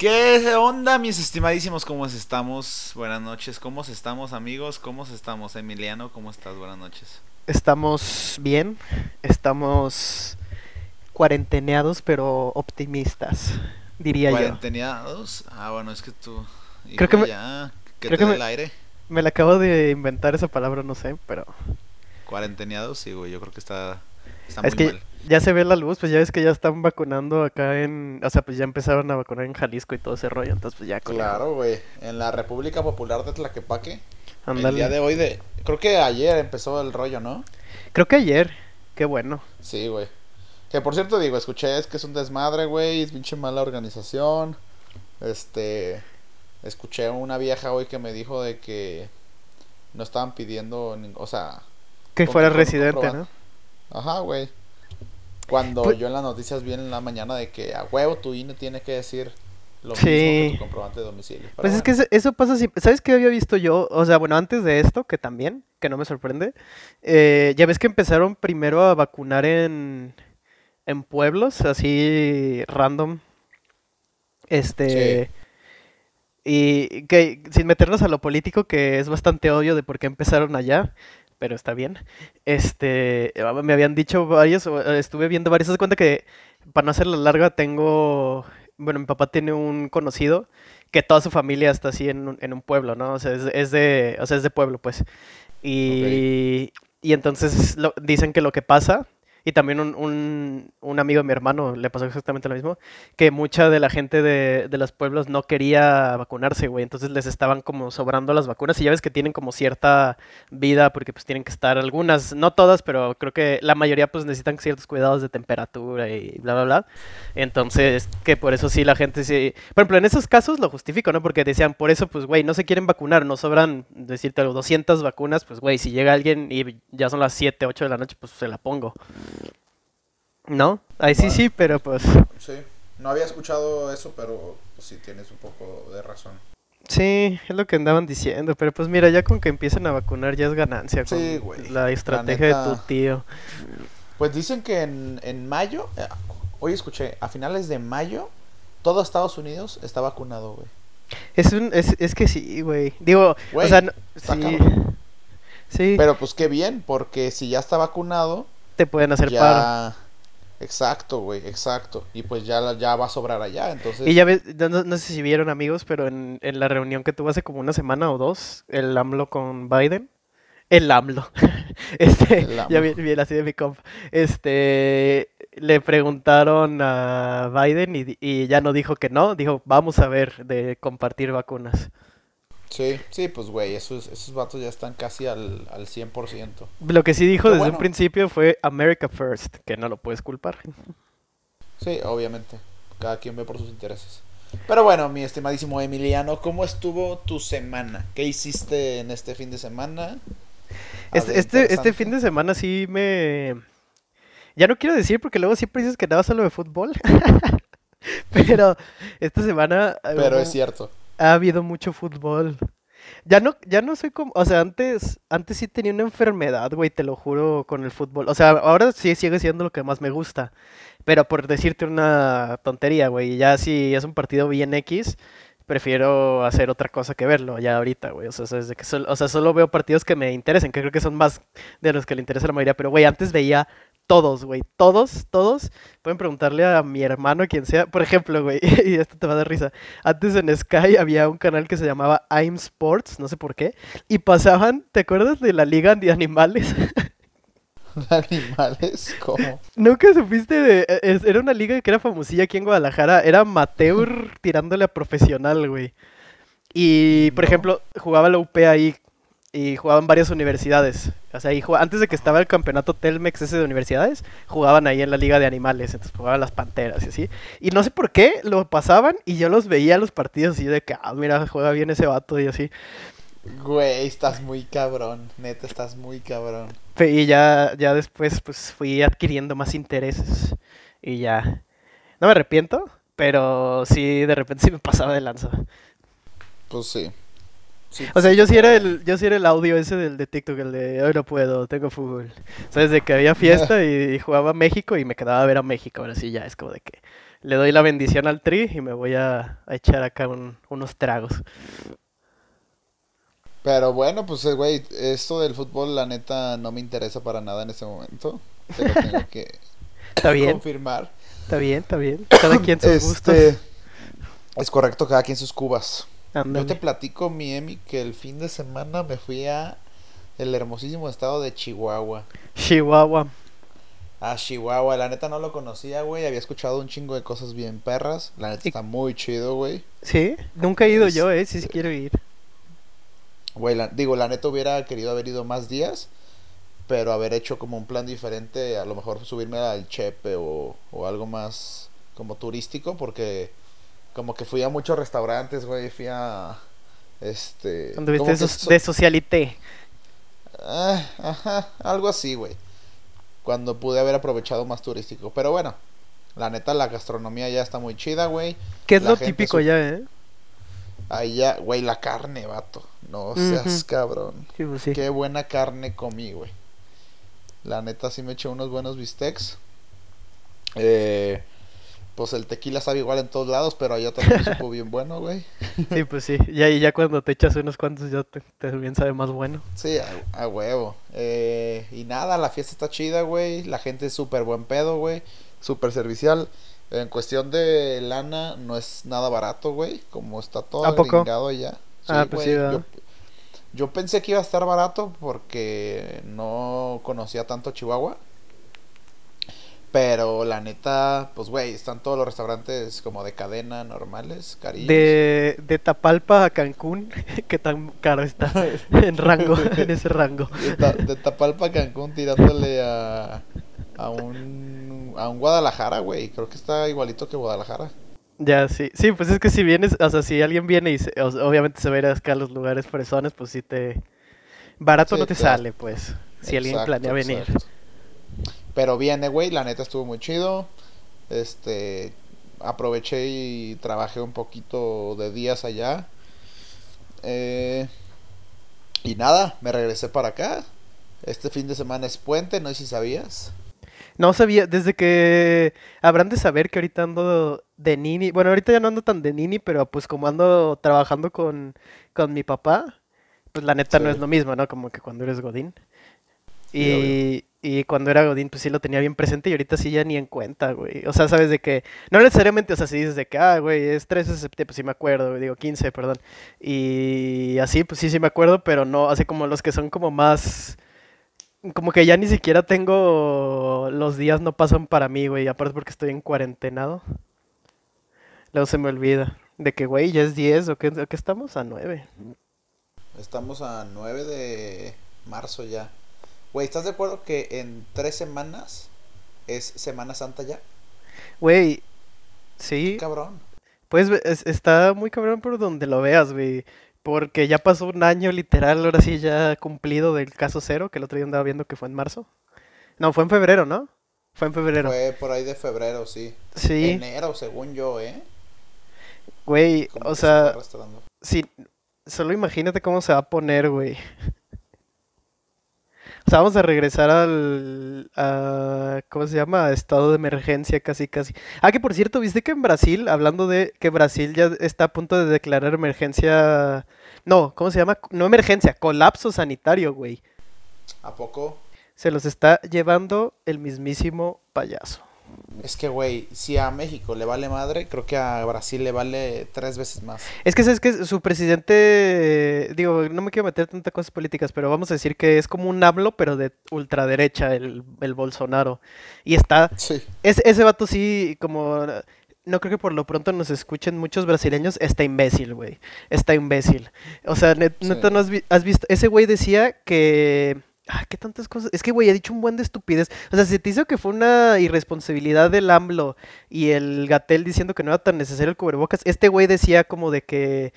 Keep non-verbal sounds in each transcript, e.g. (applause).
¿Qué onda, mis estimadísimos? ¿Cómo estamos? Buenas noches. ¿Cómo estamos, amigos? ¿Cómo estamos, Emiliano? ¿Cómo estás? Buenas noches. Estamos bien, estamos cuarenteneados, pero optimistas, diría yo. ¿Cuarenteneados? Ah, bueno, es que tú. Creo que me- ya, que creo te que me- el aire. Me la acabo de inventar esa palabra, no sé, pero ¿Cuarenteneados? Sí, güey, yo creo que está, está es muy que mal. Ya se ve la luz, pues ya ves que ya están vacunando acá en, o sea, pues ya empezaron a vacunar en Jalisco y todo ese rollo, entonces pues ya con Claro, güey. En la República Popular de Tlaquepaque. El ándale. día de hoy de... Creo que ayer empezó el rollo, ¿no? Creo que ayer, qué bueno. Sí, güey. Que por cierto, digo, escuché, es que es un desmadre, güey, es pinche mala organización. Este. Escuché a una vieja hoy que me dijo de que no estaban pidiendo, o sea, Que fuera residente. ¿no? ajá, güey. Cuando Pues- yo en las noticias vi en la mañana de que a huevo tu INE tiene que decir lo Sí. mismo que tu comprobante de domicilio. Pero Pues es que eso, eso pasa siempre. ¿Sabes qué había visto yo? O sea, bueno, antes de esto, que también, que no me sorprende. eh, ya ves que empezaron primero a vacunar en, en pueblos, así random. Este. Y que sin meternos a lo político, que es bastante obvio de por qué empezaron allá, pero está bien. Este, me habían dicho varios, eh, estuve viendo varios, de cuenta que para no hacerla larga tengo, bueno, mi papá tiene un conocido que toda su familia está así en un, en un pueblo, ¿no? O sea, es, es de, o sea, es de pueblo, pues. Y, y entonces lo- dicen que lo que pasa, y también un, un, un amigo de mi hermano le pasó exactamente lo mismo, que mucha de la gente de, de los pueblos no quería vacunarse, güey. Entonces les estaban como sobrando las vacunas y ya ves que tienen como cierta vida porque pues tienen que estar algunas, no todas, pero creo que la mayoría pues necesitan ciertos cuidados de temperatura y bla, bla, bla. Entonces, que por eso sí la gente sí... Por ejemplo, en esos casos lo justifico, ¿no? Porque decían, por eso pues, güey, no se quieren vacunar, no sobran, decirte algo, 200 vacunas, pues, güey, si llega alguien y ya son las 7, 8 de la noche, pues se la pongo. ¿No? Ahí sí, Bueno. sí, pero pues... sí. No había escuchado eso, pero pues, sí tienes un poco de razón. Sí, es lo que andaban diciendo, pero pues mira, ya con que empiecen a vacunar ya es ganancia con Sí, güey. la estrategia de tu tío. Pues dicen que en, en mayo, eh, hoy escuché, a finales de mayo, todo Estados Unidos está vacunado, güey. Es, un, es, es que sí, güey. Digo, Güey, o sea, no- sí. Sí, Pero pues qué bien, porque si ya está vacunado, te pueden hacer paro. ya... Exacto, güey, exacto. Y pues ya, ya va a sobrar allá, entonces... Y ya ves, no, no- sé si vieron amigos, pero en, en la reunión que tuvo hace como una semana o dos, el AMLO con Biden, el AMLO, (laughs) este, El ya AMLO. vi- bien así de mi compa, este, le preguntaron a Biden y ya no dijo que no, dijo, vamos a ver de compartir vacunas. Sí, sí, pues güey, esos, esos vatos ya están casi al, al 100%. Lo que sí dijo desde bueno. un principio fue America First, que no lo puedes culpar. Sí, obviamente. Cada quien ve por sus intereses. Pero bueno, mi estimadísimo Emiliano, ¿cómo estuvo tu semana? ¿Qué hiciste en este fin de semana? Este, este, este fin de semana sí me... Ya no quiero decir porque luego siempre dices que nada solo de fútbol. (laughs) Pero esta semana Pero es cierto. Ha habido mucho fútbol. Ya no, ya no soy como, o sea, antes, antes sí tenía una enfermedad, güey, te lo juro, con el fútbol. O sea, ahora sí sigue siendo lo que más me gusta. Pero por decirte una tontería, güey, ya si es un partido bien X, prefiero hacer otra cosa que verlo ya ahorita, güey. O sea, es de que sol- o sea, solo veo partidos que me interesen, que creo que son más de los que le interesa a la mayoría. Pero, güey, antes veía todos, güey, todos, todos. Pueden preguntarle a mi hermano, quien sea. Por ejemplo, güey, (laughs) y esto te va a dar risa. Antes en Sky había un canal que se llamaba I'm Sports, no sé por qué, y pasaban, ¿te acuerdas de la Liga de Animales? (laughs) Animales, ¿cómo? Nunca supiste de... e- es- Era una liga que era famosilla aquí en Guadalajara, era amateur tirándole a profesional, güey. Y, por No. ejemplo, jugaba la UP ahí y jugaban varias universidades. O sea, ahí jugaba- antes de que estaba el campeonato Telmex ese de universidades, jugaban ahí en la liga de animales, entonces jugaban las panteras y así. Y no sé por qué lo pasaban y yo los veía los partidos y yo de que, ah, mira, juega bien ese vato y así. Güey, estás muy cabrón. Neta, estás muy cabrón. Y ya, ya después pues fui adquiriendo más intereses y ya. No me arrepiento, pero sí, de repente sí me pasaba de lanza. Pues sí. Sí, O sea, yo sí era el, yo sí era el audio ese del de TikTok, el de hoy no puedo, tengo fútbol. Sabes de que había fiesta y, jugaba México y me quedaba a ver a México. Ahora sí ya es como de que le doy la bendición al tri y me voy a, a echar acá un- unos tragos. Pero bueno, pues eh, güey, esto del fútbol la neta no me interesa para nada en este momento. Te lo tengo que (laughs) Está bien, confirmar. está bien, está bien. Cada quien sus gustos. Este, es correcto, cada quien sus cubas. Yo Ándale. te platico, mi Emi, que el fin de semana me fui a el hermosísimo estado de Chihuahua. Chihuahua. A Chihuahua, la neta no lo conocía, güey. Había escuchado un chingo de cosas bien perras. La neta Y- está muy chido, güey. Sí, nunca he ido Es- yo, eh, sí, sí quiero ir. Güey, la- digo, la neta hubiera querido haber ido más días, pero haber hecho como un plan diferente, a lo mejor subirme al Chepe o, o algo más como turístico, porque como que fui a muchos restaurantes, güey, fui a este Cuando viste como que esos so- de socialité. Ah, ajá, algo así, güey. Cuando pude haber aprovechado más turístico, pero bueno, la neta la gastronomía ya está muy chida, güey. ¿Qué es La lo típico su- ya, eh? Ahí ya, güey, la carne, vato. No seas cabrón. Sí, pues sí. Qué buena carne comí, güey. La neta sí me eché unos buenos bistecs. Eh, pues el tequila sabe igual en todos lados, pero allá también supo bien bueno, güey. (laughs) Sí, pues sí. Ya, y ya cuando te echas unos cuantos ya te, te bien sabe más bueno. Sí, a, a huevo. Eh, y nada, la fiesta está chida, güey. La gente es súper buen pedo, güey. Súper servicial. En cuestión de lana, no es nada barato, güey. Como está todo gringado allá. Ah, pues sí, güey, ¿verdad? yo, yo pensé que iba a estar barato porque no conocía tanto Chihuahua. Pero la neta, pues güey, están todos los restaurantes como de cadena normales, carillos. De, de Tapalpa a Cancún, (laughs) ¿qué tan caro está? (laughs) En rango, (laughs) en ese rango. De, Ta- de Tapalpa a Cancún tirándole a, a un a un Guadalajara, güey. Creo que está igualito que Guadalajara. Ya, sí. Sí, pues es que si vienes, o sea, si alguien viene y se- o- obviamente se va a ir acá a los lugares fresones, pues sí te... Barato Sí, no te claro. sale, pues. Si alguien planea venir. exacto. Pero viene, güey, la neta estuvo muy chido. Este, aproveché y trabajé un poquito de días allá. Eh, y nada, me regresé para acá. Este fin de semana es puente, no sé si sabías. No sabía, desde que habrán de saber que ahorita ando de nini, bueno, ahorita ya no ando tan de nini, pero pues como ando trabajando con, con mi papá, pues la neta no es lo mismo, ¿no? Como que cuando eres Godín. Sí, Y, cuando era Godín, pues sí lo tenía bien presente y ahorita sí ya ni en cuenta, güey. O sea, sabes de que, no necesariamente, o sea, si dices de que, ah, güey, es 13 de septiembre, pues sí me acuerdo, digo 15, perdón. Y así, pues sí, sí me acuerdo, pero no, así como los que son como más... Como que ya ni siquiera tengo. Los días no pasan para mí, güey. Aparte porque estoy en cuarentenado. Luego se me olvida. De que, güey, ya es 10 o qué, o qué estamos a 9. Estamos a 9 de marzo ya. Güey, ¿estás de acuerdo que en tres semanas es Semana Santa ya? Güey, sí. Cabrón. Pues es- está muy cabrón por donde lo veas, güey. Porque ya pasó un año literal, ahora sí ya cumplido del caso cero, que el otro día andaba viendo que fue en marzo. No, fue en febrero, ¿no? Fue en febrero. Fue por ahí de febrero, sí. Sí, Enero, según yo, ¿eh? güey, o se sea, sí, solo imagínate cómo se va a poner, güey. O sea, vamos a regresar al, a, ¿cómo se llama? A estado de emergencia casi, casi. Ah, que por cierto, ¿viste que en Brasil, hablando de que Brasil ya está a punto de declarar emergencia, no, ¿cómo se llama? No emergencia, colapso sanitario, güey. ¿A poco? Se los está llevando el mismísimo payaso. Es que, güey, si a México le vale madre, creo que a Brasil le vale tres veces más. Es que sabes que su presidente, digo, no me quiero meter tantas cosas políticas, pero vamos a decir que es como un AMLO, pero de ultraderecha, el, el Bolsonaro. Y está, Sí. ese, ese vato sí, como, no creo que por lo pronto nos escuchen muchos brasileños, está imbécil, güey. Está imbécil. O sea, net- Sí. neta, ¿no has, vi- has visto? Ese güey decía que... Ah, qué tantas cosas. Es que, güey, ha dicho un buen de estupidez. O sea, se te hizo que fue una irresponsabilidad del AMLO y el Gatel diciendo que no era tan necesario el cubrebocas. Este güey decía como de que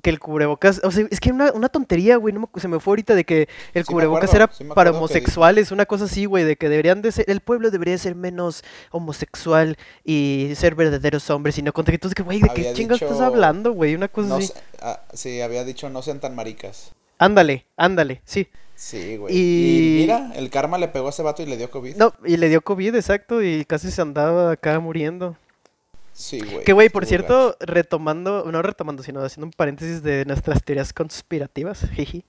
que el cubrebocas, o sea, es que una, una tontería, güey, no me- se me fue ahorita de que el Sí cubrebocas acuerdo, era sí para homosexuales, una cosa así, güey, de que deberían de ser, el pueblo debería ser menos homosexual y ser verdaderos hombres y no contra entonces que, güey, ¿de qué chingas estás hablando, güey? Una cosa No así. sé, ah, sí, había dicho no sean tan maricas. Ándale, ándale, sí. Sí, güey. Y- Y mira, el karma le pegó a ese vato y le dio COVID. No, y le dio COVID, exacto, y casi se andaba acá muriendo. Sí, güey. Que, güey, por cierto, retomando, no retomando, sino haciendo un paréntesis de nuestras teorías conspirativas, (laughs) jiji.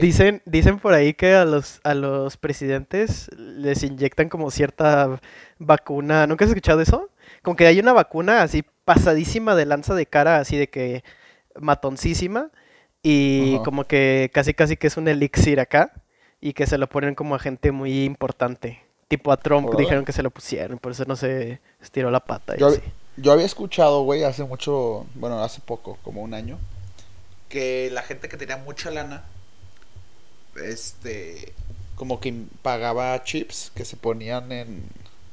Dicen, dicen por ahí que a los, a los presidentes les inyectan como cierta vacuna. ¿Nunca has escuchado eso? Como que hay una vacuna así pasadísima de lanza de cara, así de que matoncísima. Y Ajá. como que casi casi que es un elixir acá. Y que se lo ponen como a gente muy importante. Tipo a Trump dijeron que se lo pusieron, por eso no se estiró la pata. y Yo, así. yo había escuchado, güey, hace mucho, bueno, hace poco, como un año, que la gente que tenía mucha lana, este, como que pagaba chips que se ponían en,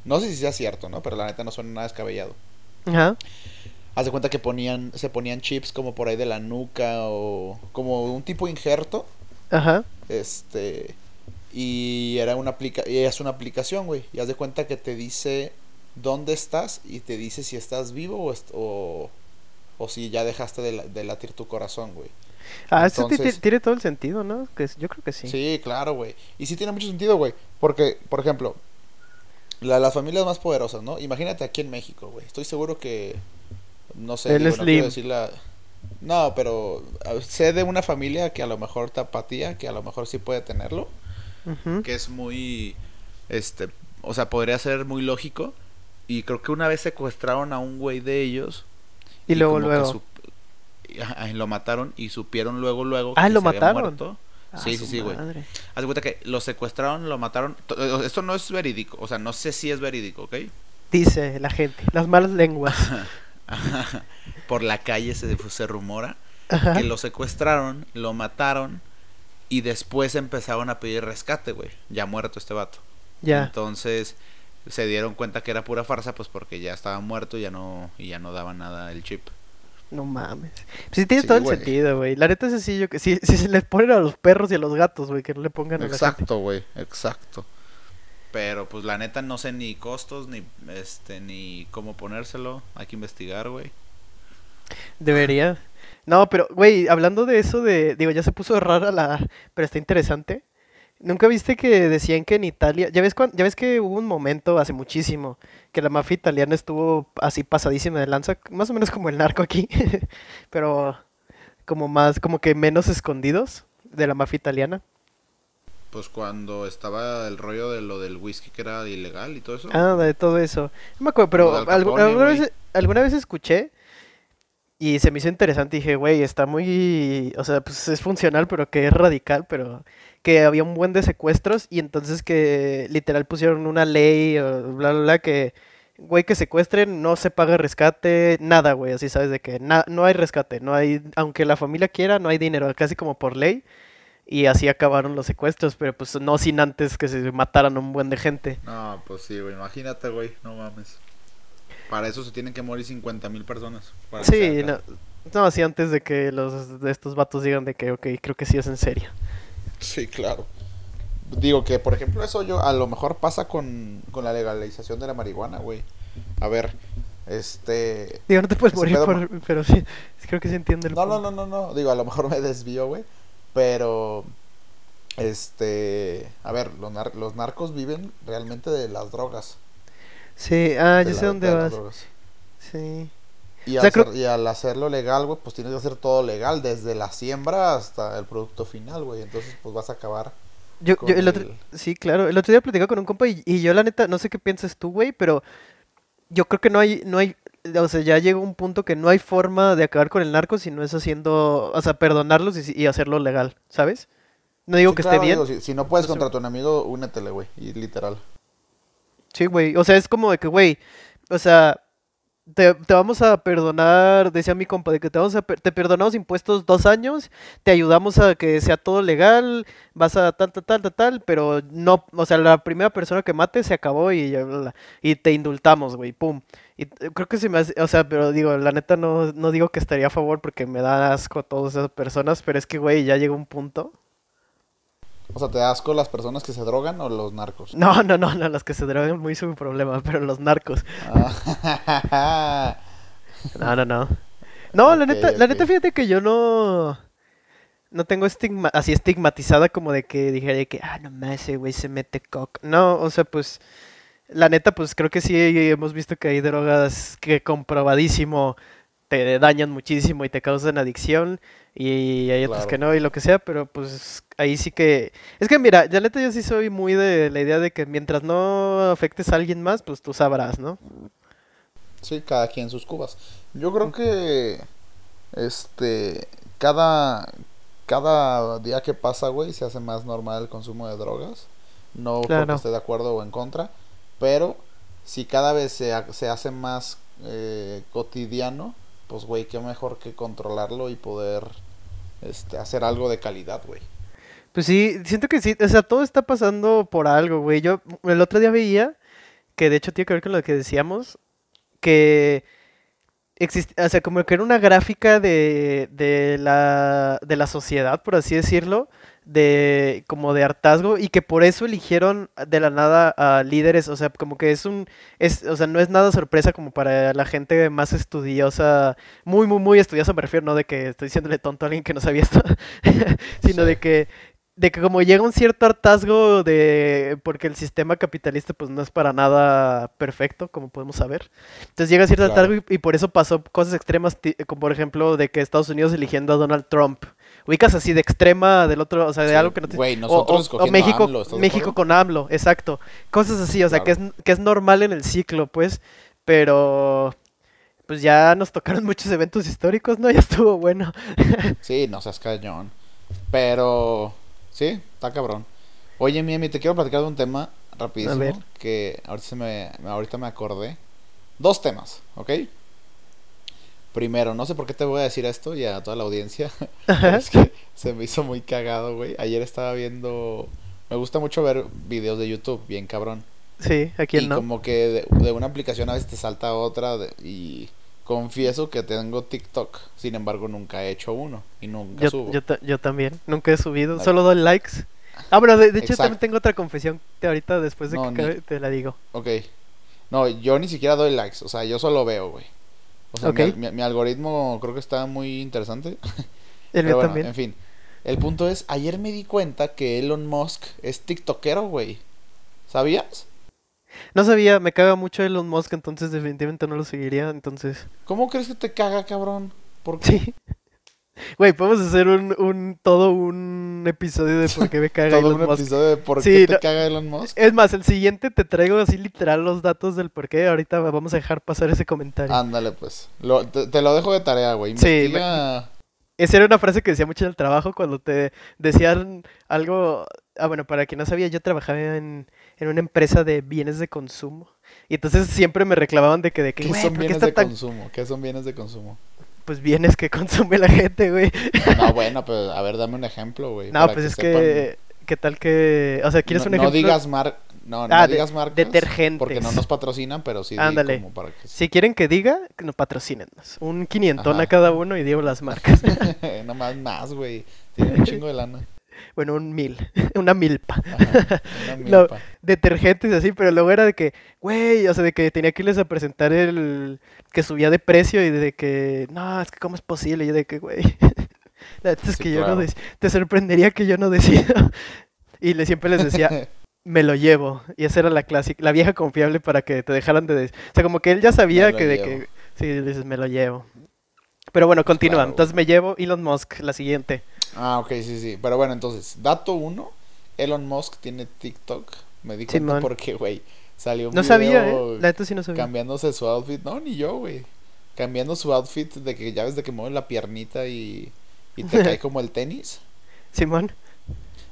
no sé si sea cierto, ¿no? Pero la neta no suena nada descabellado. Ajá. Haz de cuenta que ponían, se ponían chips como por ahí de la nuca o como un tipo injerto, Ajá. este, y era una aplica, y es una aplicación, güey, y haz de cuenta que te dice dónde estás y te dice si estás vivo o, est- o, o si ya dejaste de, la- de latir tu corazón, güey. Ah, eso tiene todo el sentido, ¿no? Que yo creo que sí. Sí, claro, güey. Y sí tiene mucho sentido, güey. Porque, por ejemplo, la- las familias más poderosas, ¿no? Imagínate aquí en México, güey. Estoy seguro que, no sé, El digo, no quiero Slim. decir la- No, pero ah, sé de una familia que a lo mejor tapatía, que a lo mejor sí puede tenerlo, que es muy, este, o sea, podría ser muy lógico. Y creo que una vez secuestraron a un güey de ellos. Y luego, luego. y lo mataron y supieron luego, luego Ah, que lo se había mataron. muerto. Ah, Sí, su sí, sí, güey. Haz de cuenta que lo secuestraron, lo mataron. To- Esto no es verídico, o sea, no sé si es verídico, ¿ok? Dice la gente, las malas lenguas. (laughs) Por la calle se, se rumora Ajá. que lo secuestraron, lo mataron y después empezaron a pedir rescate, güey. Ya muerto este vato. Ya. Entonces se dieron cuenta que era pura farsa, pues porque ya estaba muerto y ya no, y ya no daba nada el chip. No mames. Pues sí tiene Sí, todo el sentido, güey. La neta es así, yo que si, si se les ponen a los perros y a los gatos, güey, que no le pongan. Exacto, güey, exacto. Pero pues la neta no sé ni costos ni este ni cómo ponérselo. Hay que investigar, güey. Debería. No, pero, güey, hablando de eso de, digo, ya se puso rara la, pero está interesante. ¿Nunca viste que decían que en Italia, ya ves cuan- ya ves que hubo un momento hace muchísimo que la mafia italiana estuvo así pasadísima de lanza, más o menos como el narco aquí, (laughs) pero como más, como que menos escondidos de la mafia italiana. Pues cuando estaba el rollo de lo del whisky que era ilegal y todo eso. Ah, de todo eso. No me acuerdo, pero Capone, alguna, vez, alguna vez escuché y se me hizo interesante. Dije, güey, está muy. O sea, pues es funcional, pero que es radical. Pero que había un buen de secuestros y entonces que literal pusieron una ley o bla, bla, bla, que. Güey, que secuestren, no se paga rescate, nada, güey, así sabes de que no hay rescate, no hay, aunque la familia quiera, no hay dinero, casi como por ley, y así acabaron los secuestros, pero pues no sin antes que se mataran un buen de gente. No, pues sí, güey. Imagínate, güey. No mames. Para eso se tienen que morir 50 mil personas. para Sí, no, no, así antes de que los de estos vatos digan de que, ok, creo que sí es en serio. Sí, claro. Digo que, por ejemplo, eso yo a lo mejor pasa con, con la legalización de la marihuana, güey. A ver, este... Digo, no te puedes morir por, pero sí, creo que se entiende el No, no, no, no, no. Digo, a lo mejor me desvío, güey. Pero, este... A ver, los, nar- los narcos viven realmente de las drogas. Sí, ah, yo sé dónde vas. Sí. Y, O al sea, creo- hacer- y al hacerlo legal, güey, pues tienes que hacer todo legal, desde la siembra hasta el producto final, güey. Entonces, pues vas a acabar Yo, el otro, el- sí, claro, el otro día platicaba con un compa y, y yo la neta, no sé qué piensas tú, güey, pero yo creo que no hay, no hay, o sea, ya llegó un punto que no hay forma de acabar con el narco si no es haciendo, o sea, perdonarlos y, y hacerlo legal, ¿sabes? No digo Sí, que claro, esté bien. digo, si, si no puedes contra tu enemigo, únetele, güey. Y literal. Sí, güey. O sea, es como de que, güey, o sea, te, te vamos a perdonar, decía mi compa, de que te vamos a, te perdonamos impuestos dos años, te ayudamos a que sea todo legal, vas a tal, tal, tal, tal, tal, pero no, o sea, la primera persona que mate se acabó y, y te indultamos, güey, pum. Y creo que se me hace, o sea, pero digo, la neta no, no digo que estaría a favor porque me da asco a todas esas personas, pero es que, güey, ya llegó un punto. O sea, ¿te da asco las personas que se drogan o los narcos? No, no, no, no, los que se drogan muy su problema, (laughs) pero los narcos. Ah, (laughs) No, no, no. No, la neta, la neta, fíjate que yo no, no tengo estigma, así estigmatizada como de que dijera de que, ah, no más, ese güey se mete coca. No, o sea, pues, la neta, pues creo que sí hemos visto que hay drogas que comprobadísimo te dañan muchísimo y te causan adicción y hay otras que no y lo que sea, pero pues ahí sí que... Es que mira, la neta yo sí soy muy de la idea de que mientras no afectes a alguien más, pues tú sabrás, ¿no? Sí, cada quien sus cubas. Yo creo que este cada cada día que pasa, güey, se hace más normal el consumo de drogas. No porque Claro. esté de acuerdo o en contra, pero si cada vez se, se hace más eh, cotidiano, pues güey, qué mejor que controlarlo y poder este hacer algo de calidad, güey. Pues sí, siento que sí, o sea, todo está pasando por algo, güey. Yo el otro día veía, que de hecho tiene que ver con lo que decíamos, que existe, o sea, como que era una gráfica de, de la, de la sociedad, por así decirlo, de como de hartazgo y que por eso eligieron de la nada a líderes, o sea, como que es un, es, o sea, no es nada sorpresa como para la gente más estudiosa, muy, muy, muy estudiosa, me refiero, no de que estoy diciéndole tonto a alguien que no sabía esto, Sí. (laughs) sino de que de que como llega un cierto hartazgo de porque el sistema capitalista pues no es para nada perfecto, como podemos saber. Entonces llega cierto hartazgo y, y por eso pasó cosas extremas, como por ejemplo de que Estados Unidos eligiendo a Donald Trump. Ubicas así de extrema del otro, o sea, de Sí, algo que no te... güey, O, nosotros o- México, AMLO, ¿estás de México con AMLO, exacto. Cosas así, o sea, que es, que es normal en el ciclo, pues, pero pues ya nos tocaron muchos eventos históricos, ¿no? (laughs) Ya estuvo bueno. Sí, no seas cañón. Pero, sí, está cabrón. Oye, Miemi, te quiero platicar de un tema A ver. rapidísimo que ahorita, se me, ahorita me acordé. Dos temas, ¿ok? Primero, no sé por qué te voy a decir esto y a toda la audiencia, (laughs) pero es que se me hizo muy cagado, güey. Ayer estaba viendo... Me gusta mucho ver videos de YouTube, bien cabrón. Sí, ¿a quién Y no? como que de, de una aplicación a veces te salta otra de- y confieso que tengo TikTok. Sin embargo, nunca he hecho uno y nunca Yo, subo. yo, ta- yo también, nunca he subido, solo doy likes. Ah, bueno, de, de hecho también tengo otra confesión que ahorita después de No, que ni- te la digo. Ok. No, yo ni siquiera doy likes. O sea, yo solo veo, güey. O sea, mi, mi- mi algoritmo creo que está muy interesante. (laughs) El mío bueno, también. en fin. El punto es, ayer me di cuenta que Elon Musk es tiktokero, güey. ¿Sabías? No sabía, me caga mucho Elon Musk, entonces definitivamente no lo seguiría, entonces... ¿Cómo crees que te caga, cabrón? ¿Por qué? Sí. Güey, podemos hacer un, un todo un episodio de por qué me caga (laughs) Todo Elon un Musk. episodio de por Sí, qué te no- caga Elon Musk. Es más, el siguiente te traigo así literal los datos del por qué. Ahorita vamos a dejar pasar ese comentario. Ándale, pues. Lo- te, te lo dejo de tarea, güey. Sí. Esa era una frase que decía mucho en el trabajo cuando te decían algo. Ah, bueno, para quien no sabía, yo trabajaba en, en una empresa de bienes de consumo. Y entonces siempre me reclamaban de que, de que, ¿Qué son ¿por qué bienes de tan. consumo? ¿Qué son bienes de consumo? Pues bienes que (laughs) consume la gente, güey. No, bueno, pero a ver, dame un ejemplo, güey. No, pues que es sepan. que. ¿Qué tal que.? O sea, ¿quieres no, un no ejemplo? digas mar... no, no Ah, de- digas marcas detergentes. porque no nos patrocinan, pero sí Ándale. como para que Si quieren que diga, nos patrocínenos. Un quinientón a cada uno y digo las marcas. (laughs) no más más, güey. Tiene un chingo de lana. Bueno, un mil. (laughs) Una milpa. Ajá, una (laughs) No, milpa. detergentes y así, pero luego era de que, güey, o sea, de que tenía que irles a presentar el que subía de precio y de que, no, es que cómo es posible, y yo de que, güey, (laughs) la es Sí, que yo no claro. dec- te sorprendería que yo no decido. Y le, siempre les decía, me lo llevo, y esa era la clásica, la vieja confiable para que te dejaran de decir, o sea, como que él ya sabía que de que, sí, dices, me lo llevo. Pero bueno, continúa, Claro, entonces me llevo Elon Musk, la siguiente. Ah, ok, sí, sí. Pero bueno, entonces, dato uno. Elon Musk tiene TikTok. Me di cuenta porque, güey, salió un No sabía, video ¿eh? La neta sí no sabía. cambiándose su outfit. No, ni yo, güey. Cambiando su outfit de que ya ves de que mueve la piernita y, y te cae (laughs) como el tenis. Simón.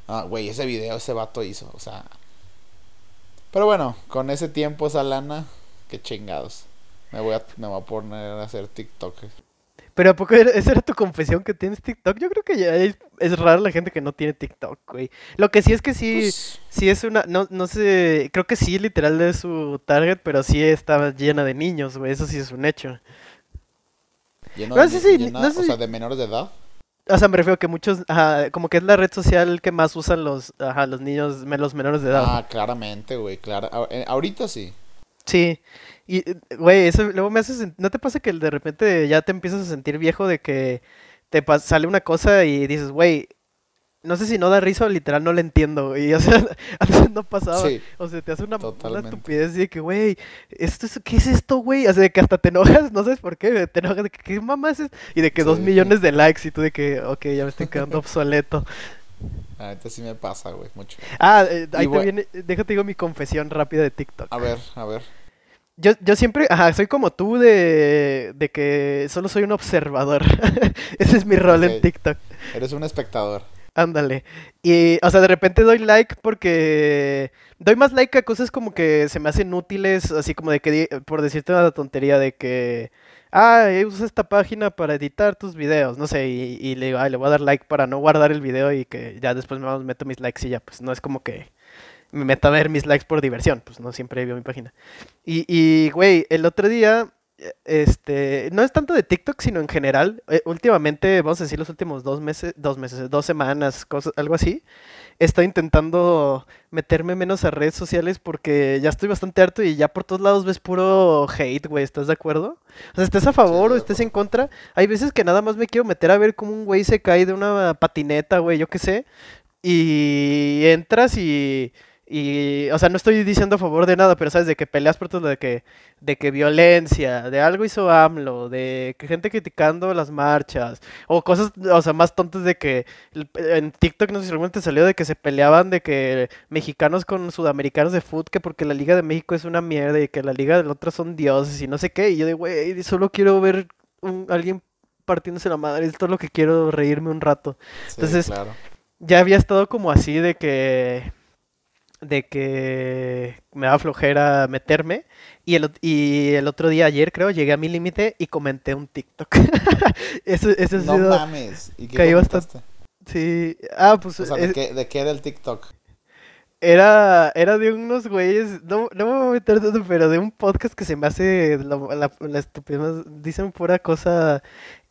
Ah, güey, ese video ese vato hizo, o sea. Pero bueno, con ese tiempo, esa lana, qué chingados. Me voy a, me voy a poner a hacer TikTok. Pero ¿a poco era- esa era tu confesión que tienes TikTok? Yo creo que ya es, es raro la gente que no tiene TikTok, güey. Lo que sí es que sí, Pues, sí es una, no, no sé, creo que sí literal es su target, pero sí está llena de niños, güey, eso sí es un hecho. lleno No de, sé si- llena- no sé o sea, de menores de edad. O sea, me refiero que muchos, ajá, como que es la red social que más usan los, ajá, los niños, los menores de edad. Ah, claramente, güey, claro. Eh, Ahorita sí. Sí, y, güey, eso luego me hace, sen- ¿no te pasa que de repente ya te empiezas a sentir viejo de que te sale una cosa y dices, güey, no sé si no da risa o literal no la entiendo, y (laughs) o sea, antes no pasaba, Sí, o sea, te hace una, una estupidez de que, güey, esto es, ¿qué es esto, güey? O sea, de que hasta te enojas, no sabes por qué, te enojas de que, ¿qué mamá es? Y de que dos Sí, millones de likes y tú de que, ok, ya me estoy quedando obsoleto. Ahorita sí me pasa, güey, mucho. Ah, eh, ahí te viene, déjate digo mi confesión rápida de TikTok. A ver, a ver. Yo, yo siempre, ajá, soy como tú de, de que solo soy un observador. (laughs) Ese es mi rol en Ok. TikTok. Eres un espectador. Ándale. Y, o sea, de repente doy like porque doy más like a cosas como que se me hacen útiles, así como de que, por decirte una tontería de que, ah, usa esta página para editar tus videos, no sé, y, y le digo, ay, le voy a dar like para no guardar el video y que ya después me meto mis likes y ya, pues no es como que me meta a ver mis likes por diversión, pues no siempre veo mi página. Y, y, güey, el otro día, este, no es tanto de TikTok, sino en general, eh, últimamente, vamos a decir los últimos dos meses, dos meses, dos semanas, cosas, algo así, estoy intentando meterme menos a redes sociales porque ya estoy bastante harto y ya por todos lados ves puro hate, güey, ¿estás de acuerdo? O sea, estés a favor o estés en contra, hay veces que nada más me quiero meter a ver cómo un güey se cae de una patineta, güey, yo qué sé, y entras y... Y, o sea, no estoy diciendo a favor de nada, pero sabes, de que peleas por todo de que, de que violencia, de algo hizo AMLO, de que gente criticando las marchas, o cosas, o sea, más tontas de que en TikTok no sé si realmente salió de que se peleaban de que mexicanos con sudamericanos de fútbol, que porque la Liga de México es una mierda y que la Liga del otro son dioses y no sé qué, y yo de, güey, solo quiero ver un, alguien partiéndose la madre, es todo lo que quiero reírme un rato. Sí, Entonces, claro. Ya había estado como así de que de que me daba flojera meterme y el, y el otro día ayer creo llegué a mi límite y comenté un TikTok. (laughs) eso, eso ha No sido- mames. ¿Y qué caí comentaste? sí, ah, pues O sea, ¿de es- qué, ¿de qué era el TikTok? era era de unos güeyes, no, no me voy a meter tanto, pero de un podcast que se me hace la, la, la estupidez, dicen pura cosa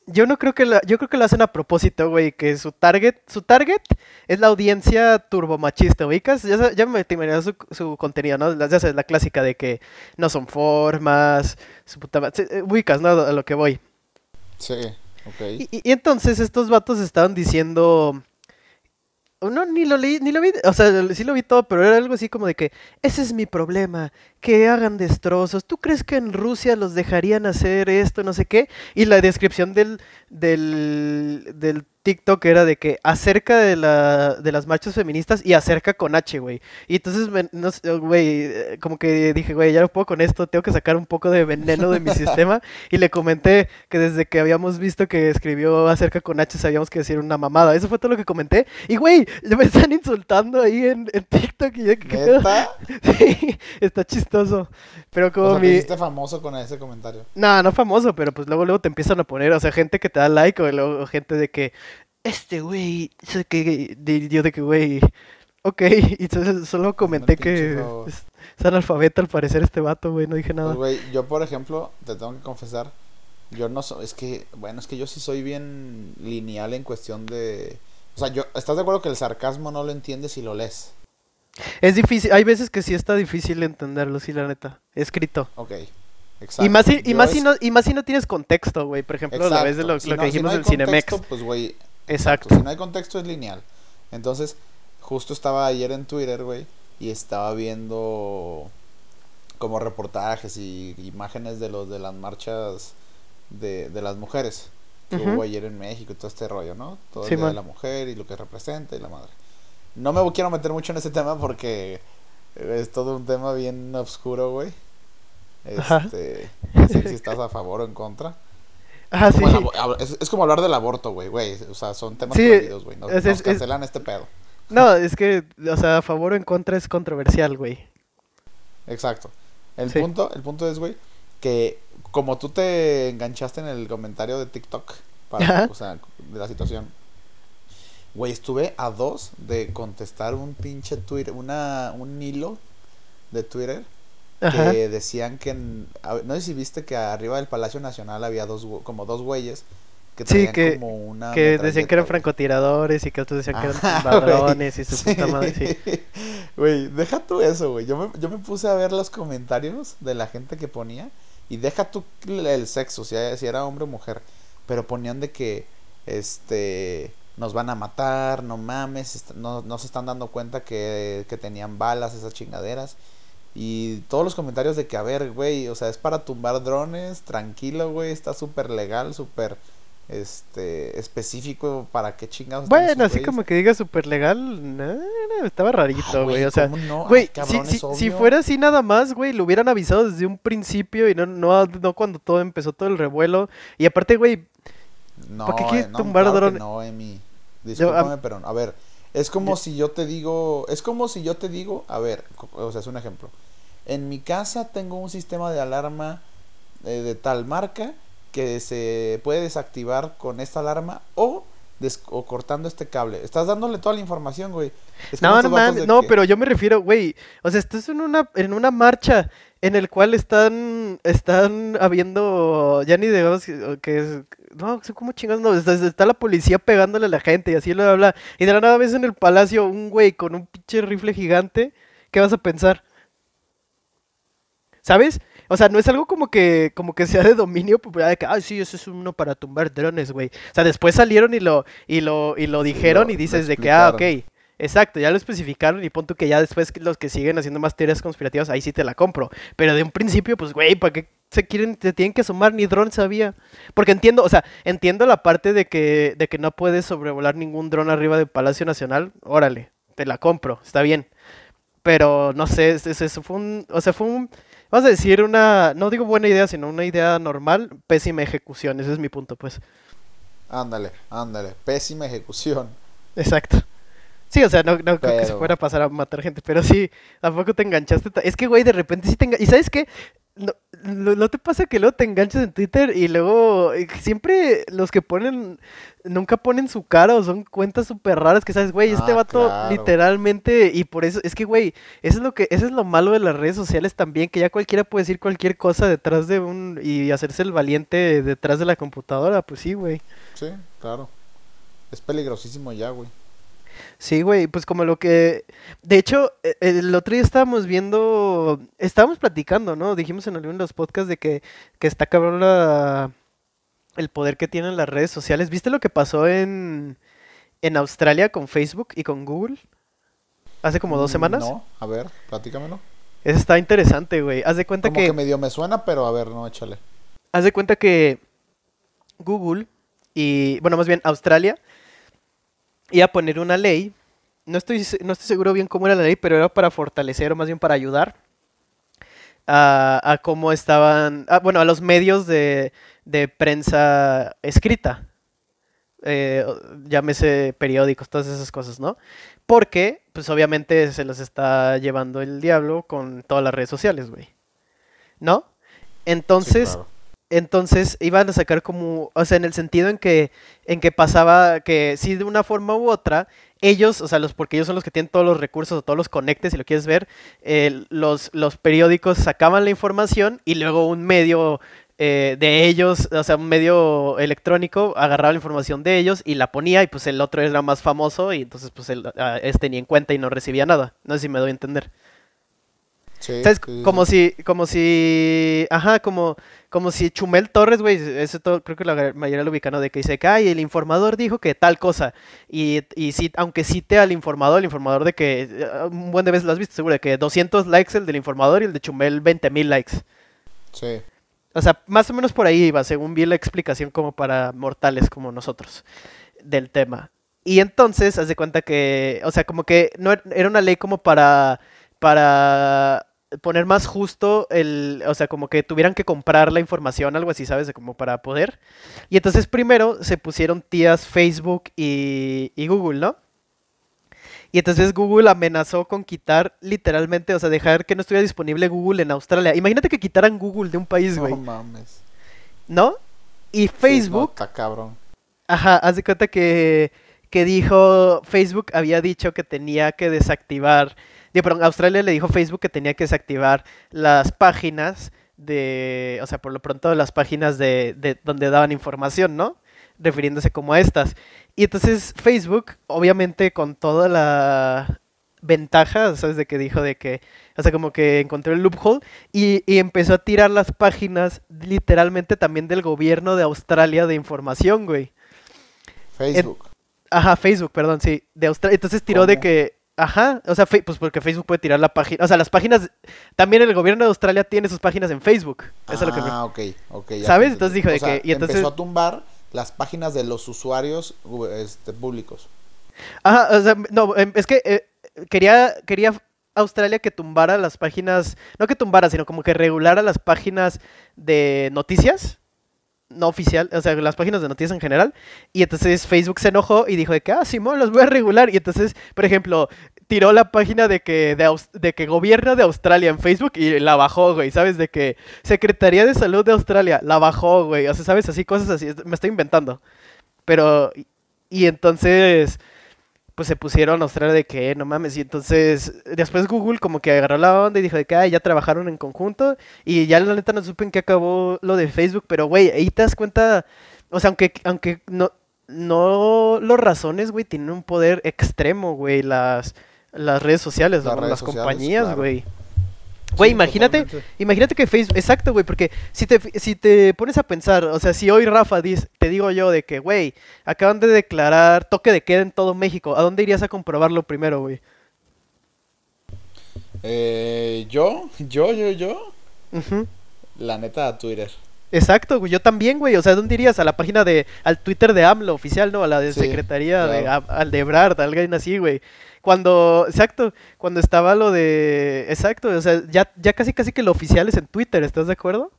yo no creo que la, yo creo que lo hacen a propósito, güey, que su target, su target es la audiencia turbomachista, ubicas, ya, ya me te imaginas su, su contenido, ¿no? Ya sabes, la clásica de que no son formas, su puta eh, ubicas, ¿no? A lo que voy. Sí, ok. Y, y- y entonces estos vatos estaban diciendo. No, ni lo leí, ni lo vi, o sea, sí lo vi todo, pero era algo así como de que, ese es mi problema, que hagan destrozos, ¿tú crees que en Rusia los dejarían hacer esto, no sé qué? Y la descripción del, del, del TikTok era de que acerca de, la, de las marchas feministas y acerca con H, güey. Y entonces, me- no sé, güey, eh, como que dije, güey, ya no puedo con esto, tengo que sacar un poco de veneno de mi (laughs) sistema. Y le comenté que desde que habíamos visto que escribió acerca con H sabíamos que decir una mamada. Eso fue todo lo que comenté. Y güey, me están insultando ahí en, en TikTok y yo, ¿qué. (laughs) Sí, está chistoso. Pero como O sea, te mi... hiciste famoso con ese comentario. No, no famoso, pero pues luego luego te empiezan a poner, o sea, gente que te da like o luego gente de que este güey, sé que yo de que güey, ok, (laughs) y entonces solo comenté que es, es analfabeta al parecer este vato, güey, no dije Pues, nada. güey, yo, por ejemplo, te tengo que confesar, yo no soy, es que, bueno, es que yo sí soy bien lineal en cuestión de... O sea, yo, ¿estás de acuerdo que el sarcasmo no lo entiendes si lo lees? Es difícil, hay veces que sí está difícil entenderlo, sí, la neta, escrito. Ok, exacto. Y más si, y más es- si no, y más si no tienes contexto, güey, por ejemplo, la vez de lo. Si no- que si dijimos no hay del Cinemex. contexto, Pues, güey, Exacto. Si no hay contexto es lineal. Entonces, justo estaba ayer en Twitter, güey, y estaba viendo como reportajes y imágenes de los de las marchas de, de las mujeres que hubo ayer en México y todo este rollo, ¿no? Todo el Sí, día de la mujer y lo que representa y la madre. No me quiero meter mucho en ese tema porque es todo un tema bien oscuro, güey. Este, no sé si estás a favor o en contra. Ah, sí. Es, es como hablar del aborto, güey, güey. O sea, son temas Sí, prohibidos, güey. Nos, es- nos es- es- cancelan este pedo. No, es que, o sea, a favor o en contra es controversial, güey. Exacto. El Sí. punto, el punto es, güey, que como tú te enganchaste en el comentario de TikTok, para, o sea, de la situación. Güey, estuve a dos de contestar un pinche Twitter, una, un hilo de Twitter que decían que, no sé si viste que arriba del Palacio Nacional había dos, como dos güeyes que sí, que, como una que decían que eran francotiradores y que otros decían que eran (laughs) ladrones y su puta madre, sí. (laughs) Güey, deja tú eso, güey. Yo me, yo me puse a ver los comentarios de la gente que ponía y deja tú el sexo, si, si era hombre o mujer, pero ponían de que, este, nos van a matar, no mames, no, no se están dando cuenta que, que tenían balas esas chingaderas. Y todos los comentarios de que, a ver, güey, o sea, es para tumbar drones, tranquilo, güey, está súper legal, súper este específico para qué chingados. Bueno, así como que diga súper legal, no, estaba rarito, güey. o sea, güey, si, si, fuera así nada más, güey, lo hubieran avisado desde un principio y no, no, no cuando todo empezó todo el revuelo. Y aparte, güey, no, ¿para qué quieres tumbar drones? No, Emi. Discúlpame, pero a ver, es como si yo te digo, es como si yo te digo, a ver, o sea, es un ejemplo. En mi casa tengo un sistema de alarma eh, de tal marca que se puede desactivar con esta alarma o, o cortando este cable. Estás dándole toda la información, güey. no, no, no, pero yo me refiero, güey. O sea, estás en una, en una marcha en el cual están, están habiendo, ya ni de que es, no, cómo chingados, no, está, la policía pegándole a la gente y así lo habla. Y de la nada ves en el palacio un güey con un pinche rifle gigante, ¿qué vas a pensar? ¿Sabes? O sea, no es algo como que, como que sea de dominio popular de que, ay, sí, eso es uno para tumbar drones, güey. O sea, después salieron y lo, y lo, y lo dijeron y dices de que, ah, ok. Exacto, ya lo especificaron y punto que ya después los que siguen haciendo más teorías conspirativas, ahí sí te la compro. Pero de un principio, pues, güey, ¿para qué se quieren, te tienen que asomar? Ni dron sabía. Porque entiendo, o sea, entiendo la parte de que, de que no puedes sobrevolar ningún dron arriba del Palacio Nacional. Órale, te la compro, está bien. Pero no sé, eso fue un, o sea, fue un, Vas a decir una, no digo buena idea, sino una idea normal, pésima ejecución, ese es mi punto, pues. Ándale, ándale, pésima ejecución. Exacto. Sí, o sea, no, no creo que se fuera a pasar a matar gente, pero sí, tampoco te enganchaste. Es que, güey, de repente sí te enganchaste. ¿Y sabes qué? No, no, te pasa que luego te enganchas en Twitter y luego eh, siempre los que ponen, nunca ponen su cara o son cuentas súper raras que sabes, güey, este ah, vato literalmente, y por eso, es que, güey, eso es lo que, eso es lo malo de las redes sociales también, que ya cualquiera puede decir cualquier cosa detrás de un, y hacerse el valiente detrás de la computadora, pues sí, güey. Sí, claro. Es peligrosísimo ya, güey. Sí, güey, pues como lo que... De hecho, e, el otro día estábamos viendo, estábamos platicando, ¿no? Dijimos en algunos de los podcasts de que, que está cabrón la... el poder que tienen las redes sociales. ¿Viste lo que pasó en, en Australia con Facebook y con Google? Hace como dos mm, semanas. No, a ver, platícamelo. Eso está interesante, güey. Haz de cuenta como que... que medio me suena, pero a ver, no, échale. Haz de cuenta que Google y, bueno, más bien Australia y a poner una ley. No estoy, no estoy seguro bien cómo era la ley, pero era para fortalecer o más bien para ayudar a, cómo estaban, bueno, a los medios de, prensa escrita. Eh, llámese periódicos, todas esas cosas, ¿no? Porque, pues obviamente se los está llevando el diablo con todas las redes sociales, güey. ¿No? Entonces, entonces iban a sacar como, o sea, en el sentido en que, en que pasaba que sí de una forma u otra, ellos, o sea, los, porque ellos son los que tienen todos los recursos o todos los conectes, si lo quieres ver, eh, los, los periódicos sacaban la información y luego un medio eh, de ellos, o sea, un medio electrónico agarraba la información de ellos y la ponía y pues el otro era más famoso y entonces pues él, este ni en cuenta y no recibía nada. No sé si me doy a entender. ¿Sabes? como si, como si, ajá, como, como si Chumel Torres, güey, eso todo, creo que la mayoría lo ubican, De que dice que, ay, el informador dijo que tal cosa. Y, y sí, aunque cite al informador, el informador de que, eh, un buen de veces lo has visto seguro, de que 200 likes el del informador y el de Chumel 20 mil likes. Sí. O sea, más o menos por ahí iba, según vi la explicación como para mortales como nosotros del tema. Y entonces, haz de cuenta que, o sea, como que no era una ley como para, para poner más justo el, o sea, como que tuvieran que comprar la información, algo así, ¿sabes? Como para poder. Y entonces primero se pusieron tías Facebook y, Google, ¿no? Y entonces Google amenazó con quitar literalmente, o sea, dejar que no estuviera disponible Google en Australia. Imagínate que quitaran Google de un país, güey. No mames. ¿No? Y Facebook... Sí, no, está cabrón. Ajá, haz de cuenta que, que dijo, Facebook había dicho que tenía que desactivar, perdón, Australia le dijo a Facebook que tenía que desactivar las páginas de, o sea, por lo pronto las páginas de, de donde daban información, ¿no? Refiriéndose como a estas. Y entonces Facebook, obviamente con toda la ventaja, ¿sabes? De que dijo de que, o sea, como que encontró el loophole y, y empezó a tirar las páginas literalmente también del gobierno de Australia de información, güey. Facebook. Ajá, Facebook, perdón, sí, de Australia. Entonces tiró de que, ajá, o sea, pues porque Facebook puede tirar la página, o sea, las páginas, también el gobierno de Australia tiene sus páginas en Facebook. Eso es lo que me... Ah, ok, ok. ya ¿Sabes? Entonces dijo de sea, que- y entonces- Empezó a tumbar las páginas de los usuarios este, públicos. Ajá, o sea, no, em, es que eh, quería, quería Australia que tumbara las páginas, no que tumbara, sino como que regulara las páginas de noticias, no oficial, o sea, las páginas de noticias en general, y entonces Facebook se enojó y dijo de que, ah, Simón, los voy a regular, y entonces, por ejemplo, tiró la página de que, de, de que gobierno de Australia en Facebook y la bajó, güey, ¿sabes? De que Secretaría de Salud de Australia la bajó, güey, o sea, ¿sabes? Así, cosas así, me estoy inventando. Pero, y entonces, pues se pusieron a Australia de que, "Eh, no mames, y entonces después Google como que agarró la onda y dijo de que, "Ay, ya trabajaron en conjunto y ya la neta no supe en qué acabó lo de Facebook, pero güey, ahí te das cuenta, o sea, aunque, aunque no, no los razones, güey, tienen un poder extremo, güey, las, las redes sociales, Las ¿no? redes las sociales, compañías, claro. Güey. Sí, imagínate, totalmente. imagínate que Facebook, exacto, güey, porque si te, si te pones a pensar, o sea, si hoy Rafa dice, te digo yo de que, güey, acaban de declarar toque de queda en todo México, ¿a dónde irías a comprobarlo primero, güey? Eh, yo, yo, yo, yo, la neta a Twitter. Exacto, güey, yo también, güey, o sea, ¿dónde irías? A la página de, al Twitter de AMLO oficial, ¿no? A la de Sí, Secretaría de, claro. a- al de Ebrard, alguien así, güey. Cuando, exacto, cuando estaba lo de, exacto, o sea, ya, ya casi casi que lo oficial es en Twitter, ¿estás de acuerdo?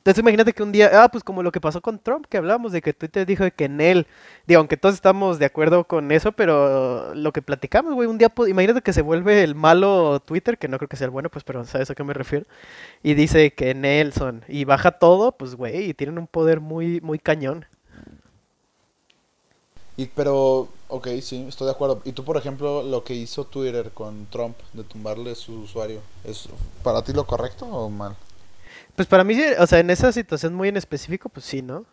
Entonces imagínate que un día, ah, pues como lo que pasó con Trump, que hablábamos de que Twitter dijo que en él, digo, aunque todos estamos de acuerdo con eso, pero lo que platicamos, güey, un día, pues, imagínate que se vuelve el malo Twitter, que no creo que sea el bueno, pues, pero sabes a qué me refiero, y dice que Nelson, y baja todo, pues, güey, y tienen un poder muy, muy cañón. Y, pero, ok, sí, estoy de acuerdo. Y tú, por ejemplo, lo que hizo Twitter con Trump de tumbarle su usuario, ¿es para ti lo correcto o mal? Pues para mí, sí, o sea, en esa situación muy en específico, pues sí, ¿no?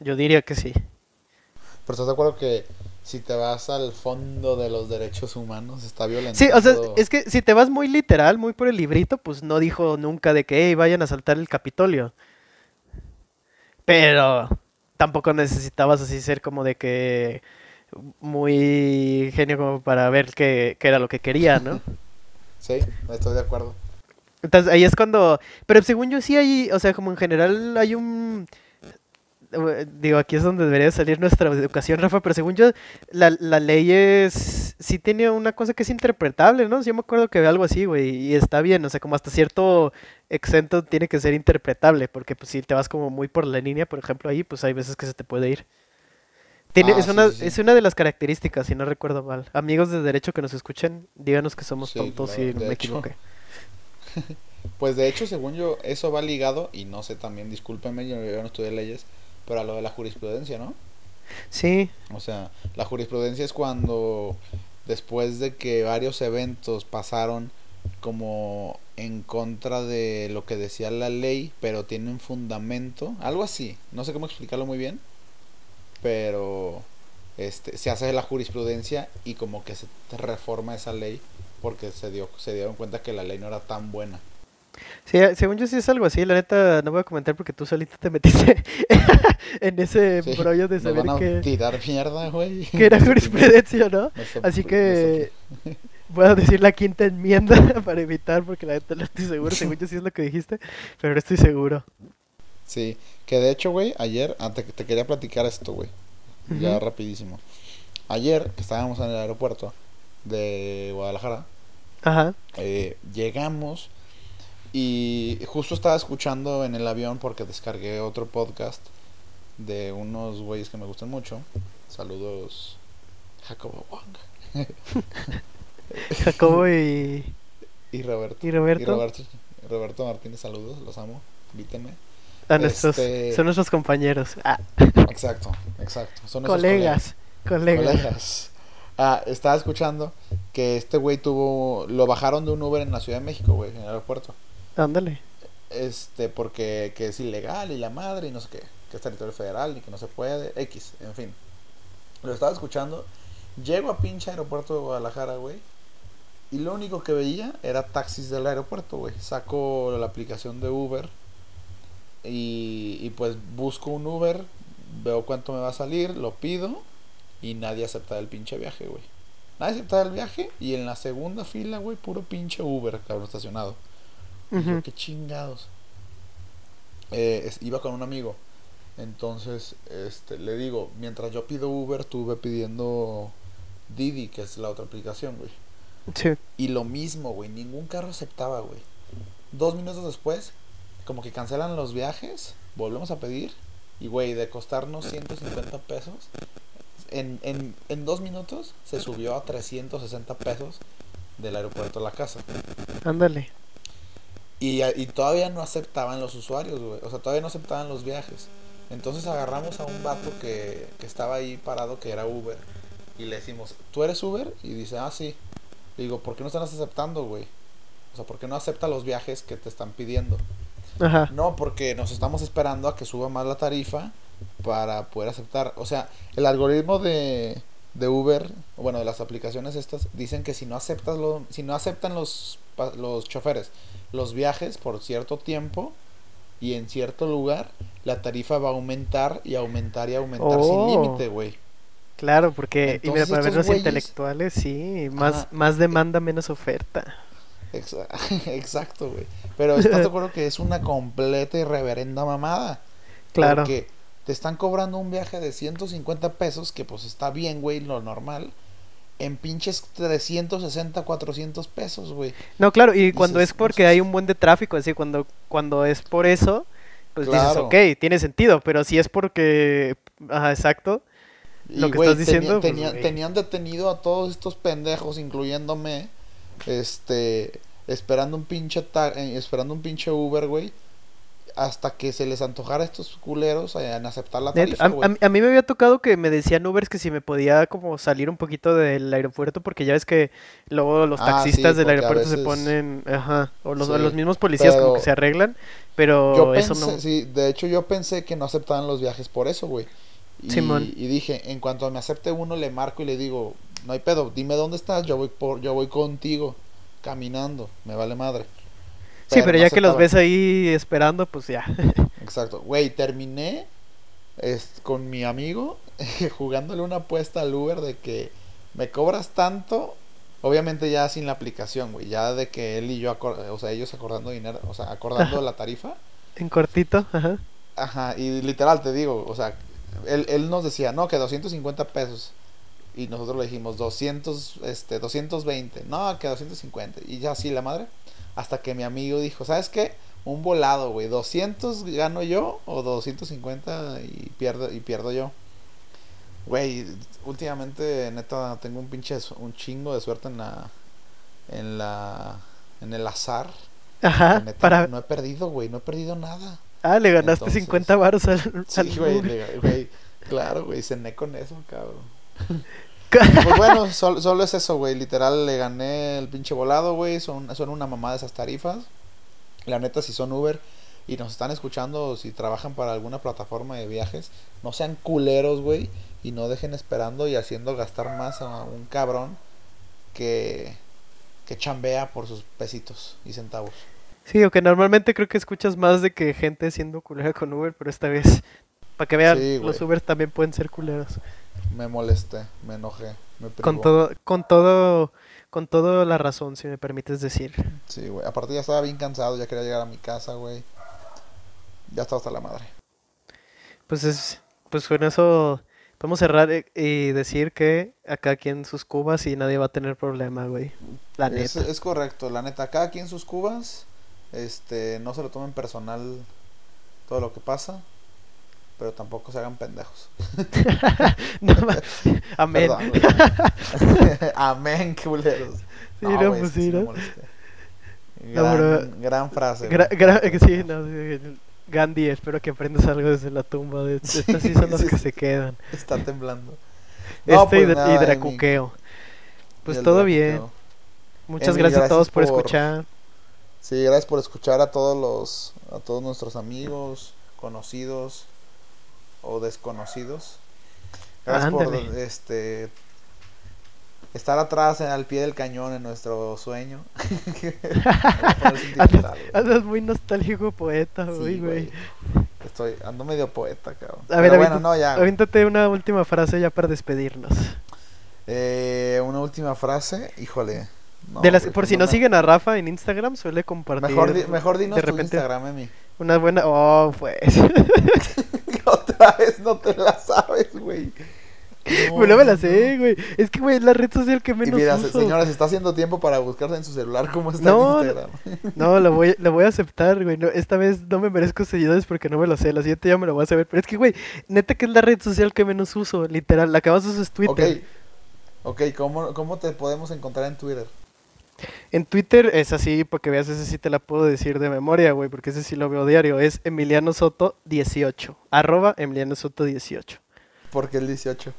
Yo diría que sí. Pero estás de acuerdo que si te vas al fondo de los derechos humanos, está violento. Sí, o sea, es que si te vas muy literal, muy por el librito, pues no dijo nunca de que "Ey, vayan a saltar el Capitolio. Pero tampoco necesitabas así ser como de que muy genio como para ver qué, qué era lo que quería, ¿no? (laughs) Sí, estoy de acuerdo. Entonces ahí es cuando... Pero según yo sí hay, o sea, como en general hay un... Digo, aquí es donde debería salir nuestra educación, Rafa, pero según yo, la, la ley es... Sí tiene una cosa que es interpretable, ¿no? Yo me acuerdo que algo así, güey, y está bien, o sea, como hasta cierto exento tiene que ser interpretable, porque pues si te vas como muy por la línea, por ejemplo, ahí, pues hay veces que se te puede ir. Tiene, Ah, es, sí, una, sí, es una de las características, si no recuerdo mal. Amigos de derecho que nos escuchen, díganos que somos Sí, tontos si de me hecho. equivoqué. (laughs) Pues de hecho, según yo, eso va ligado, y no sé también, discúlpenme, yo, yo no estudié leyes, pero a lo de la jurisprudencia, ¿no? Sí, O sea, la jurisprudencia es cuando después de que varios eventos pasaron como en contra de lo que decía la ley, pero tienen fundamento, algo así, no sé cómo explicarlo muy bien, pero este se hace la jurisprudencia y como que se reforma esa ley porque se dio se dieron cuenta que la ley no era tan buena. Sí, eh, según yo sí es algo así, la neta no voy a comentar porque tú solito te metiste (laughs) en ese Sí, brollo de saber van a que, tirar mierda, güey. (laughs) que era (laughs) jurisprudencia, ¿no? Así que voy a decir la quinta enmienda para evitar porque la neta no estoy seguro, según yo sí es lo que dijiste, pero no estoy seguro. Sí, que de hecho, güey, ayer, antes te quería platicar esto, güey. Ya rapidísimo. Ayer, que estábamos en el aeropuerto de Guadalajara, Ajá, eh, llegamos y justo estaba escuchando en el avión porque descargué otro podcast de unos güeyes que me gustan mucho. Saludos, Jacobo Wong. (laughs) Jacobo y, Y Roberto. y Roberto. Y Roberto, Roberto Martínez, saludos, los amo. Invítenme. a nuestros, este- Son nuestros compañeros. Ah, Exacto, exacto. Son colegas. Colegas. colegas. Ah, estaba escuchando que este güey tuvo. Lo bajaron de un Uber en la Ciudad de México, güey, en el aeropuerto. Ándale. Este, porque que es ilegal y la madre y no sé qué. Que es territorio federal y que no se puede. X, en fin. Lo estaba escuchando. Llego a pinche aeropuerto de Guadalajara, güey. Y lo único que veía era taxis del aeropuerto, güey. Saco la aplicación de Uber. Y, y pues busco un Uber. Veo cuánto me va a salir. Lo pido. Y nadie acepta el pinche viaje, güey. Nadie acepta el viaje. Y en la segunda fila, güey, puro pinche Uber, cabrón, estacionado. Yo, qué chingados. Eh, es- iba con un amigo. Entonces, este, le digo, mientras yo pido Uber, estuve pidiendo Didi, que es la otra aplicación, güey. Sí. Y lo mismo, güey, ningún carro aceptaba, güey. Dos minutos después, como que cancelan los viajes, volvemos a pedir. Y, güey, de costarnos 150 pesos, en, en, en dos minutos se subió a 360 pesos del aeropuerto a la casa. Ándale. Y, y todavía no aceptaban los usuarios, güey. O sea, todavía no aceptaban los viajes. Entonces agarramos a un vato que, que estaba ahí parado, que era Uber. Y le decimos, ¿tú eres Uber? Y dice, ah, sí. Le digo, ¿por qué no están aceptando, güey? O sea, ¿por qué no acepta los viajes que te están pidiendo? Ajá. No, porque nos estamos esperando a que suba más la tarifa para poder aceptar. O sea, el algoritmo de, de Uber, bueno, de las aplicaciones estas, dicen que si no aceptas lo, si no aceptan los, los choferes los viajes por cierto tiempo y en cierto lugar, la tarifa va a aumentar y aumentar y aumentar sin Oh. límite, güey. Claro, porque y mira, Entonces, para ver estos los güeyes- intelectuales, sí, más, más demanda, menos oferta. Exa- (laughs) Exacto, güey. Pero estás de acuerdo que es una completa y reverenda mamada. Claro. Porque te están cobrando un viaje de 150 pesos, que pues está bien, güey, lo normal. En pinches 360, 400 pesos, güey. No, claro, y cuando Dices, es porque "No hay sé". un buen de tráfico, así, cuando, cuando es por eso, pues Claro. dices, ok, tiene sentido, pero si es porque, ajá, exacto, Lo Y, que güey, estás diciendo, tenía- pues, tenía- tenían detenido a todos estos pendejos, incluyéndome, este, esperando un pinche, ta- eh, esperando un pinche Uber, güey, hasta que se les antojara a estos culeros eh, en aceptar la tarifa, a, a- a mí me había tocado que me decían Ubers que si me podía como salir un poquito del aeropuerto porque ya ves que luego los Ah, taxistas sí, del aeropuerto se ponen, ajá, o los, o los mismos policías como que se arreglan, pero Yo eso pensé, no. sí, de hecho yo pensé que no aceptaban los viajes por eso, güey. Y, Simón. y dije, en cuanto me acepte uno, le marco y le digo, no hay pedo, dime dónde estás, yo voy por, yo voy contigo, caminando, me vale madre. Sí, pero no ya que los ves ahí esperando, pues ya. (laughs) Exacto. Güey, terminé es, con mi amigo (laughs) jugándole una apuesta al Uber de que me cobras tanto. Obviamente ya sin la aplicación, güey. Ya de que él y yo, o sea, ellos acordando dinero, o sea, acordando la tarifa. En cortito, ajá. Ajá, y literal te digo, o sea, él, él nos decía, no, que 250 pesos. Y nosotros le dijimos 200, este, 220. No, que 250. Y ya así la madre. Hasta que mi amigo dijo, ¿sabes qué? Un volado, güey. 200 gano yo o 250 y pierdo, y pierdo yo. Güey, últimamente, neta, tengo un pinche, un chingo de suerte en la, en la, en el azar. Ajá, neta, para... No he perdido, güey, no he perdido nada. Ah, le ganaste Entonces- 50 varos al, Sí, güey, claro, güey, cené con eso, cabrón. (laughs) (laughs) Pues bueno, sol- solo es eso, güey, literal le gané el pinche volado, güey, son, son una mamada esas tarifas. La neta, si son Uber y nos están escuchando, si trabajan para alguna plataforma de viajes, no sean culeros, güey, y no dejen esperando y haciendo gastar más a un cabrón que, que chambea por sus pesitos y centavos. Sí, o que normalmente creo que escuchas más de que gente siendo culera con Uber, pero esta vez, para que vean, Sí, los. Ubers también pueden ser culeros. Me molesté, me enojé, me Con privó. todo, con todo, con toda la razón, si me permites decir. Sí, güey. Aparte ya estaba bien cansado, ya quería llegar a mi casa, güey. Ya estaba hasta la madre. Pues es, pues con eso podemos cerrar y decir que acá aquí en sus cubas y nadie va a tener problema, güey. La neta. es correcto, la neta. Cada quien sus cubas. Este, no se lo tomen personal todo lo que pasa. Pero tampoco se hagan pendejos. (laughs) No (laughs) Amén. (laughs) Amén, culeros. Sí, No, no, pues sí, ¿no? Gran, pero- gran frase. Gra- sí, Gandhi, espero que aprendas algo desde la tumba. De, Sí, estas sí son las que se quedan. Está temblando. este pues de- nada, y Emi. Dracuqueo. Pues todo bien. Muchas gracias a todos por, por- escuchar. Sí, gracias por escuchar a todos los, a todos nuestros amigos, conocidos o desconocidos. Gracias por este estar atrás en- al pie del cañón en nuestro sueño. (laughs) Andas muy nostálgico poeta, Sí, hoy, güey. Estoy, ando medio poeta, cabrón. A ver, bueno, no, ya. una última frase ya para despedirnos. Eh, una última frase, híjole. no, de las, por pues si no siguen a Rafa en Instagram, suele compartir. Mejor, di- mejor dinos de tu repente Instagram, Emi. Una buena. Oh, pues. (laughs) No te la sabes, güey. No me la sé, güey. Es que, güey, es la red social que Y menos mira, uso. señores, está haciendo tiempo para buscarse en su celular cómo está No, en Instagram. (laughs) No, lo voy, lo voy a aceptar, güey. No, esta vez no me merezco seguidores porque no me lo sé. La siguiente ya me lo voy a saber. Pero es que, güey, neta que es la red social que menos uso, literal. La que más uso es Twitter. Ok, ok, ¿cómo, ¿cómo te podemos encontrar en Twitter? En Twitter es así, porque veas, ese sí te la puedo decir de memoria, güey, porque ese sí lo veo diario. Es Emiliano Soto 18. Arroba Emiliano Soto 18. Porque el 18.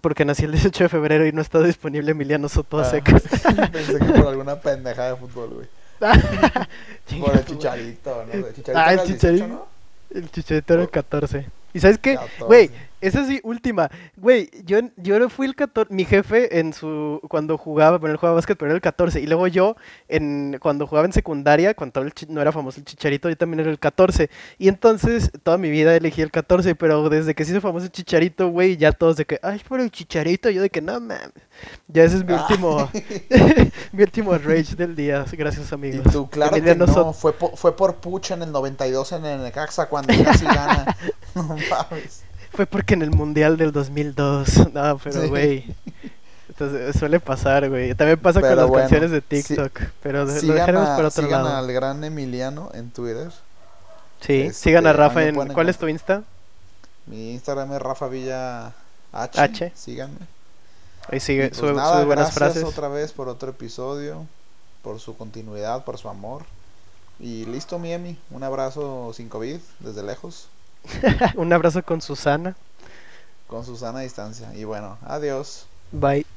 Porque nací el 18 de febrero y no está disponible Emiliano Soto a Ah, secas. (laughs) Pensé que por alguna pendejada de fútbol, güey. (laughs) Por el chicharito, ¿no? El chicharito Ah, el era el 18, Chicharito. ¿no? El chicharito era el 14. ¿Y sabes qué? 14. Güey, esa sí, última. Güey, yo, yo fui el 14. Mi jefe en su. Cuando jugaba, bueno, él jugaba básquet, pero era el 14. Y luego yo, en cuando jugaba en secundaria, cuando el no era famoso el chicharito, yo también era el 14. Y entonces, toda mi vida elegí el 14. Pero desde que se hizo famoso el chicharito, güey, ya todos de que, ay, por el chicharito. Yo de que, no mames. Ya ese es mi Ah. último. (laughs) (laughs) mi último rage del día. Gracias, Y amigos. tú, claro que no, fue por, fue por Pucha en el 92 en el Necaxa cuando casi gana. (laughs) No mames. Fue porque en el Mundial del 2002. No, pero Sí. güey. Entonces, suele pasar, güey. También pasa Pero con las bueno, canciones de TikTok. pero lo dejaremos para otro sigan lado. al gran Emiliano en Twitter. Sí, este, sigan a Rafa en. ¿Cuál es tu Insta? Mi Instagram es Rafa Villa H. H. Síganme. Ahí Y sigue, pues sube, nada, sube buenas gracias frases. otra vez por otro episodio, por su continuidad, por su amor. Y listo, Miemi. Un abrazo sin COVID, desde lejos, (laughs) Un abrazo con Susana. con Susana a distancia. Y bueno, adiós. Bye.